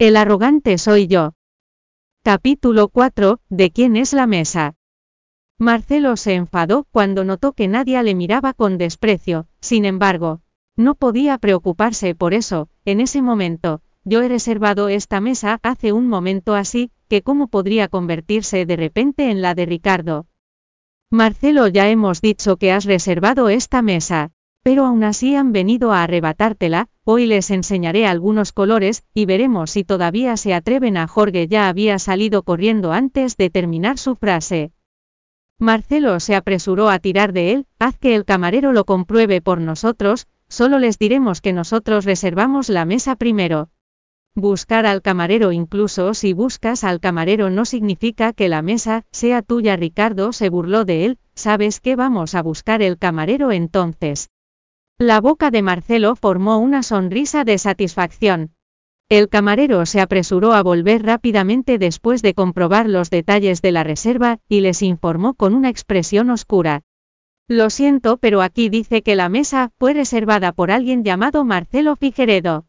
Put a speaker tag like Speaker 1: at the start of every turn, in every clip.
Speaker 1: El arrogante soy yo. Capítulo 4. ¿De quién es la mesa? Marcelo se enfadó cuando notó que nadie le miraba con desprecio, sin embargo, no podía preocuparse por eso, en ese momento, yo he reservado esta mesa hace un momento así, que cómo podría convertirse de repente en la de Ricardo. Marcelo ya hemos dicho que has reservado esta mesa, pero aún así han venido a arrebatártela, hoy les enseñaré algunos colores, y veremos si todavía se atreven a Jorge ya había salido corriendo antes de terminar su frase. Marcelo se apresuró a tirar de él, haz que el camarero lo compruebe por nosotros, solo les diremos que nosotros reservamos la mesa primero. Buscar al camarero incluso si buscas al camarero no significa que la mesa sea tuya. Ricardo se burló de él, ¿sabes qué vamos a buscar el camarero entonces? La boca de Marcelo formó una sonrisa de satisfacción. El camarero se apresuró a volver rápidamente después de comprobar los detalles de la reserva, y les informó con una expresión oscura. Lo siento, pero aquí dice que la mesa fue reservada por alguien llamado Marcelo Figueredo.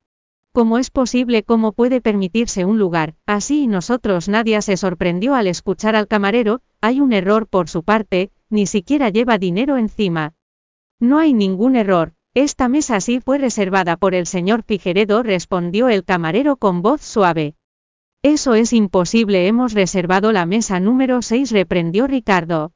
Speaker 1: ¿Cómo es posible? ¿Cómo puede permitirse un lugar? Así nosotros nadie se sorprendió al escuchar al camarero, hay un error por su parte, ni siquiera lleva dinero encima. No hay ningún error, esta mesa sí fue reservada por el señor Figueredo, respondió el camarero con voz suave. Eso es imposible, hemos reservado la mesa número 6, reprendió Ricardo.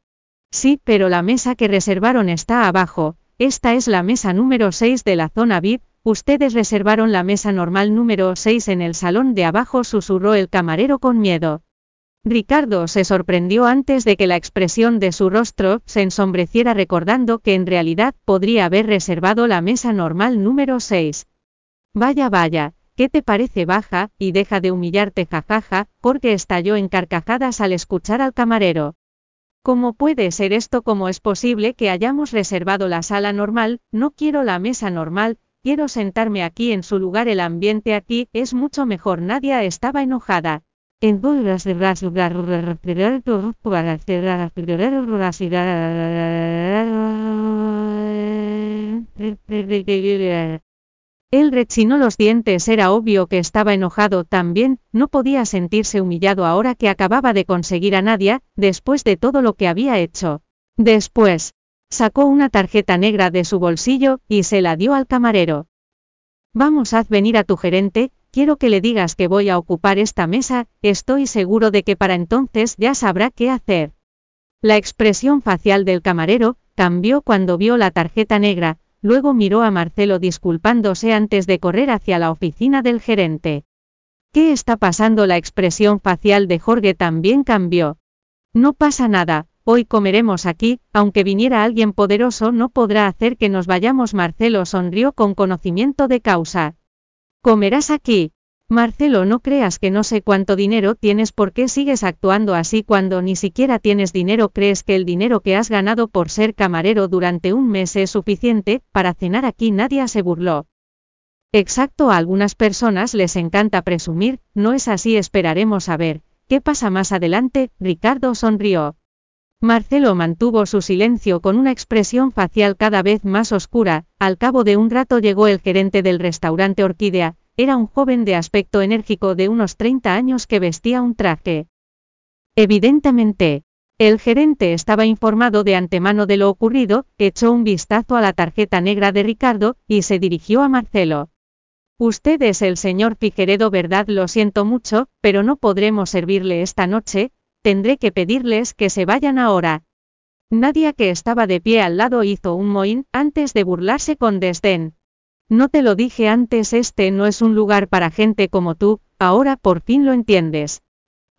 Speaker 1: Sí, pero la mesa que reservaron está abajo, esta es la mesa número 6 de la zona VIP, Ustedes reservaron la mesa normal número 6 en el salón de abajo, susurró el camarero con miedo. Ricardo se sorprendió antes de que la expresión de su rostro se ensombreciera recordando que en realidad podría haber reservado la mesa normal número 6. Vaya, vaya, ¿qué te parece baja? Y deja de humillarte jajaja, porque estalló en carcajadas al escuchar al camarero. ¿Cómo puede ser esto? ¿Cómo es posible que hayamos reservado la sala normal? No quiero la mesa normal, Quiero sentarme aquí en su lugar, el ambiente aquí es mucho mejor. Nadia estaba enojada. En él rechinó los dientes, era obvio que estaba enojado también, no podía sentirse humillado ahora que acababa de conseguir a Nadia, después de todo lo que había hecho. Después, Sacó una tarjeta negra de su bolsillo, y se la dio al camarero. Vamos, haz venir a tu gerente, quiero que le digas que voy a ocupar esta mesa, estoy seguro de que para entonces ya sabrá qué hacer. La expresión facial del camarero cambió cuando vio la tarjeta negra, luego miró a Marcelo disculpándose antes de correr hacia la oficina del gerente. ¿Qué está pasando? La expresión facial de Jorge también cambió. No pasa nada, Hoy comeremos aquí, aunque viniera alguien poderoso no podrá hacer que nos vayamos. Marcelo sonrió con conocimiento de causa. Comerás aquí. Marcelo, no creas que no sé cuánto dinero tienes, ¿por qué sigues actuando así cuando ni siquiera tienes dinero? ¿Crees que el dinero que has ganado por ser camarero durante un mes es suficiente para cenar aquí? Nadie se burló. Exacto, a algunas personas les encanta presumir, no es así, esperaremos a ver. ¿Qué pasa más adelante? Ricardo sonrió. Marcelo mantuvo su silencio con una expresión facial cada vez más oscura, al cabo de un rato llegó el gerente del restaurante Orquídea, era un joven de aspecto enérgico de unos 30 años que vestía un traje. Evidentemente, el gerente estaba informado de antemano de lo ocurrido, echó un vistazo a la tarjeta negra de Ricardo, y se dirigió a Marcelo. Usted es el señor Figueredo, ¿verdad? Lo siento mucho, pero no podremos servirle esta noche, tendré que pedirles que se vayan ahora. Nadia que estaba de pie al lado hizo un mohín antes de burlarse con desdén. No te lo dije antes, este no es un lugar para gente como tú, ahora por fin lo entiendes.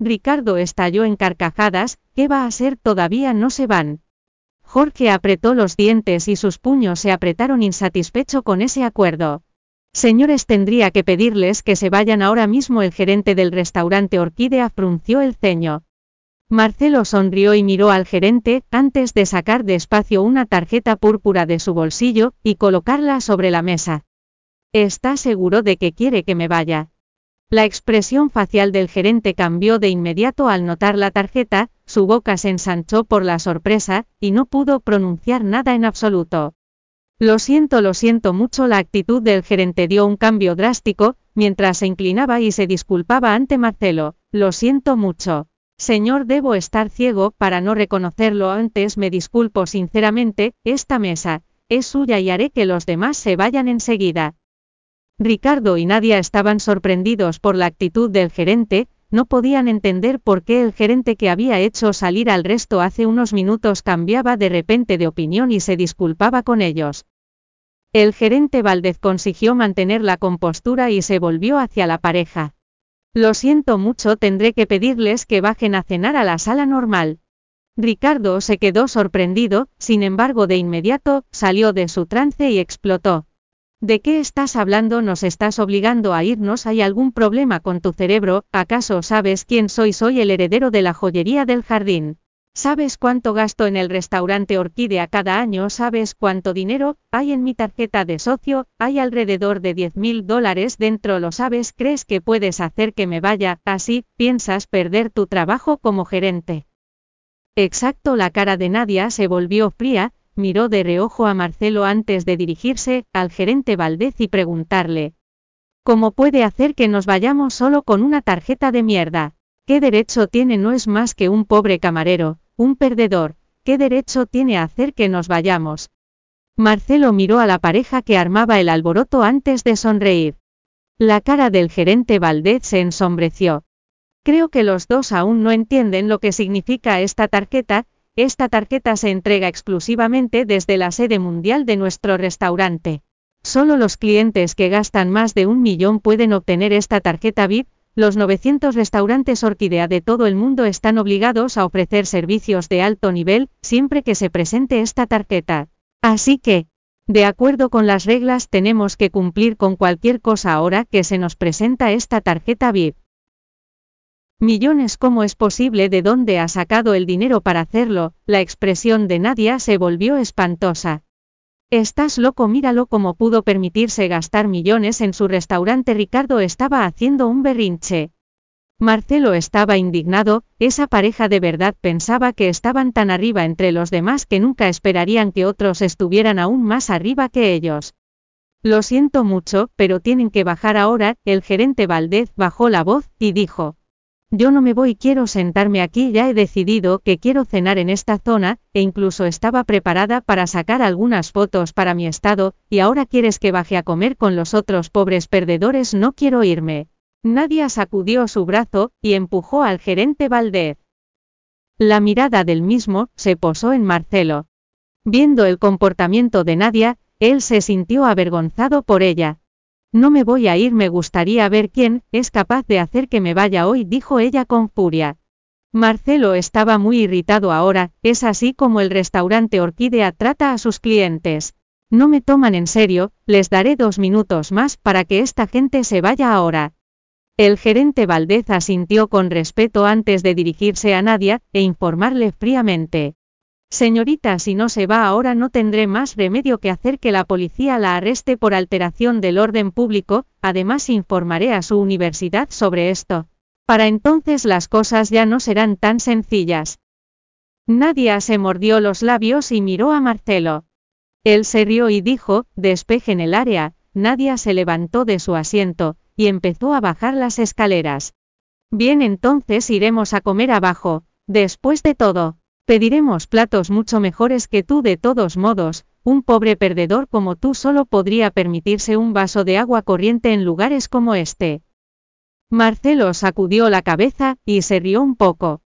Speaker 1: Ricardo estalló en carcajadas, ¿qué va a ser? Todavía no se van. Jorge apretó los dientes y sus puños se apretaron insatisfecho con ese acuerdo. Señores, tendría que pedirles que se vayan ahora mismo. El gerente del restaurante Orquídea frunció el ceño. Marcelo sonrió y miró al gerente, antes de sacar despacio una tarjeta púrpura de su bolsillo, y colocarla sobre la mesa. ¿Está seguro de que quiere que me vaya? La expresión facial del gerente cambió de inmediato al notar la tarjeta, su boca se ensanchó por la sorpresa, y no pudo pronunciar nada en absoluto. Lo siento, lo siento mucho. La actitud del gerente dio un cambio drástico, mientras se inclinaba y se disculpaba ante Marcelo. Lo siento mucho. Señor, debo estar ciego para no reconocerlo antes. Me disculpo sinceramente, esta mesa es suya y haré que los demás se vayan enseguida. Ricardo y Nadia estaban sorprendidos por la actitud del gerente, no podían entender por qué el gerente que había hecho salir al resto hace unos minutos cambiaba de repente de opinión y se disculpaba con ellos. El gerente Valdez consiguió mantener la compostura y se volvió hacia la pareja. Lo siento mucho, tendré que pedirles que bajen a cenar a la sala normal. Ricardo se quedó sorprendido, sin embargo de inmediato, salió de su trance y explotó. ¿De qué estás hablando? Nos estás obligando a irnos. ¿Hay algún problema con tu cerebro? ¿Acaso sabes quién soy? Soy el heredero de la joyería del jardín. ¿Sabes cuánto gasto en el restaurante Orquídea cada año? ¿Sabes cuánto dinero hay en mi tarjeta de socio? Hay alrededor de 10 mil dólares dentro. ¿Lo sabes? ¿Crees que puedes hacer que me vaya? Así, piensas perder tu trabajo como gerente. Exacto, la cara de Nadia se volvió fría, miró de reojo a Marcelo antes de dirigirse al gerente Valdez y preguntarle. ¿Cómo puede hacer que nos vayamos solo con una tarjeta de mierda? ¿Qué derecho tiene? No es más que un pobre camarero, un perdedor. ¿Qué derecho tiene a hacer que nos vayamos? Marcelo miró a la pareja que armaba el alboroto antes de sonreír. La cara del gerente Valdez se ensombreció. Creo que los dos aún no entienden lo que significa esta tarjeta, esta tarjeta se entrega exclusivamente desde la sede mundial de nuestro restaurante. Solo los clientes que gastan más de un millón pueden obtener esta tarjeta VIP. Los 900 restaurantes Orquídea de todo el mundo están obligados a ofrecer servicios de alto nivel, siempre que se presente esta tarjeta. Así que, de acuerdo con las reglas tenemos que cumplir con cualquier cosa ahora que se nos presenta esta tarjeta VIP. Millones ¿Cómo es posible? ¿De dónde ha sacado el dinero para hacerlo? La expresión de Nadia se volvió espantosa. Estás loco, míralo cómo pudo permitirse gastar millones en su restaurante. Ricardo estaba haciendo un berrinche. Marcelo estaba indignado, esa pareja de verdad pensaba que estaban tan arriba entre los demás que nunca esperarían que otros estuvieran aún más arriba que ellos. Lo siento mucho, pero tienen que bajar ahora, el gerente Valdez bajó la voz, y dijo. Yo no me voy, quiero sentarme aquí, ya he decidido que quiero cenar en esta zona, e incluso estaba preparada para sacar algunas fotos para mi estado, y ahora quieres que baje a comer con los otros pobres perdedores, no quiero irme. Nadia sacudió su brazo, y empujó al gerente Valdez. La mirada del mismo, se posó en Marcelo. Viendo el comportamiento de Nadia, él se sintió avergonzado por ella. No me voy a ir, me gustaría ver quién es capaz de hacer que me vaya hoy, dijo ella con furia. Marcelo estaba muy irritado ahora, es así como el restaurante Orquídea trata a sus clientes. No me toman en serio, les daré dos minutos más para que esta gente se vaya ahora. El gerente Valdez asintió con respeto antes de dirigirse a Nadia, e informarle fríamente. Señorita, si no se va ahora no tendré más remedio que hacer que la policía la arreste por alteración del orden público, además informaré a su universidad sobre esto. Para entonces las cosas ya no serán tan sencillas. Nadia se mordió los labios y miró a Marcelo. Él se rió y dijo, despejen el área, Nadia se levantó de su asiento, y empezó a bajar las escaleras. Bien, entonces iremos a comer abajo, después de todo. Pediremos platos mucho mejores que tú de todos modos, un pobre perdedor como tú solo podría permitirse un vaso de agua corriente en lugares como este. Marcelo sacudió la cabeza, y se rió un poco.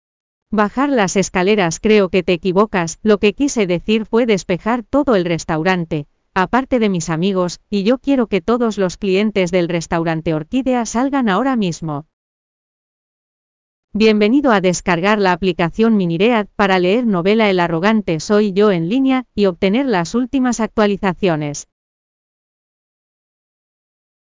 Speaker 1: Bajar las escaleras creo que te equivocas, lo que quise decir fue despejar todo el restaurante, aparte de mis amigos, y yo quiero que todos los clientes del restaurante Orquídea salgan ahora mismo. Bienvenido a descargar la aplicación Miniread para leer novela El arrogante soy yo en línea y obtener las últimas actualizaciones.